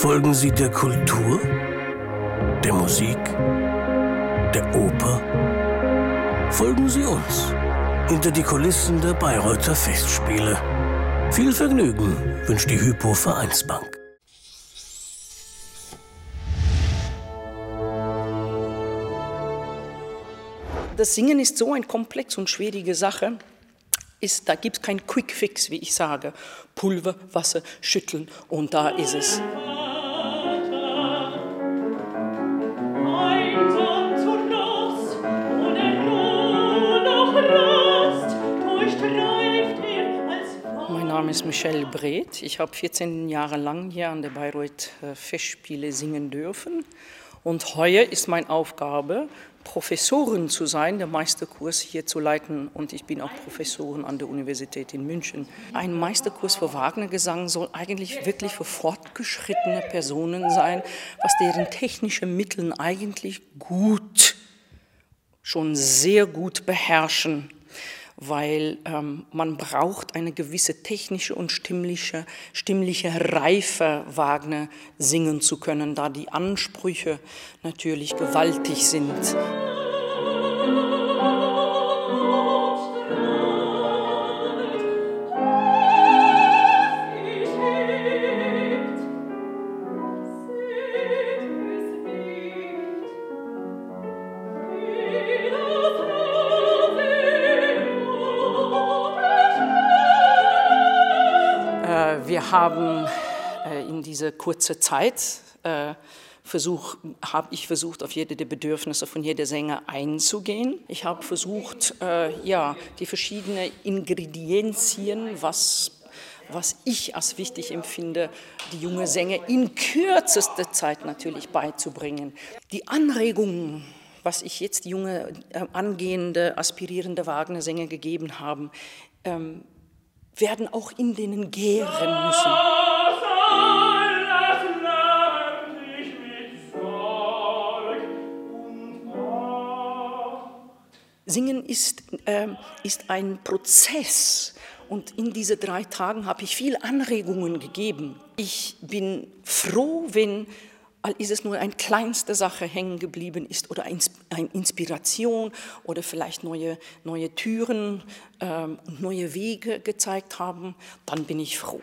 Folgen Sie der Kultur, der Musik, der Oper? Folgen Sie uns hinter die Kulissen der Bayreuther Festspiele. Viel Vergnügen wünscht die Hypo Vereinsbank. Das Singen ist so eine komplex und schwierige Sache. Ist, da gibt es keinen Quick Fix, wie ich sage. Pulver, Wasser, schütteln und da ist es. Mein Name ist Michelle Breth. Ich habe 14 Jahre lang hier an der Bayreuth äh, Festspiele singen dürfen. Und heuer ist meine Aufgabe, Professorin zu sein, der Meisterkurs hier zu leiten. Und ich bin auch Professorin an der Universität in München. Ein Meisterkurs für Wagnergesang soll eigentlich wirklich für fortgeschrittene Personen sein, was deren technische Mittel eigentlich gut, schon sehr gut beherrschen weil ähm, man braucht eine gewisse technische und stimmliche, stimmliche Reife, Wagner singen zu können, da die Ansprüche natürlich gewaltig sind. Wir haben äh, in dieser kurzen Zeit äh, versuch, habe ich versucht, auf jede der Bedürfnisse von jeder Sänger einzugehen. Ich habe versucht, äh, ja, die verschiedenen Ingredienzien, was was ich als wichtig empfinde, die junge Sänger in kürzester Zeit natürlich beizubringen. Die Anregungen, was ich jetzt junge, äh, angehende, aspirierende Wagner-Sänger gegeben habe, ähm, werden auch in denen gären müssen. Singen ist, äh, ist ein Prozess und in diesen drei Tagen habe ich viele Anregungen gegeben. Ich bin froh, wenn ist es nur eine kleinste Sache hängen geblieben ist oder eine Inspiration oder vielleicht neue, neue Türen ähm, und neue Wege gezeigt haben, dann bin ich froh.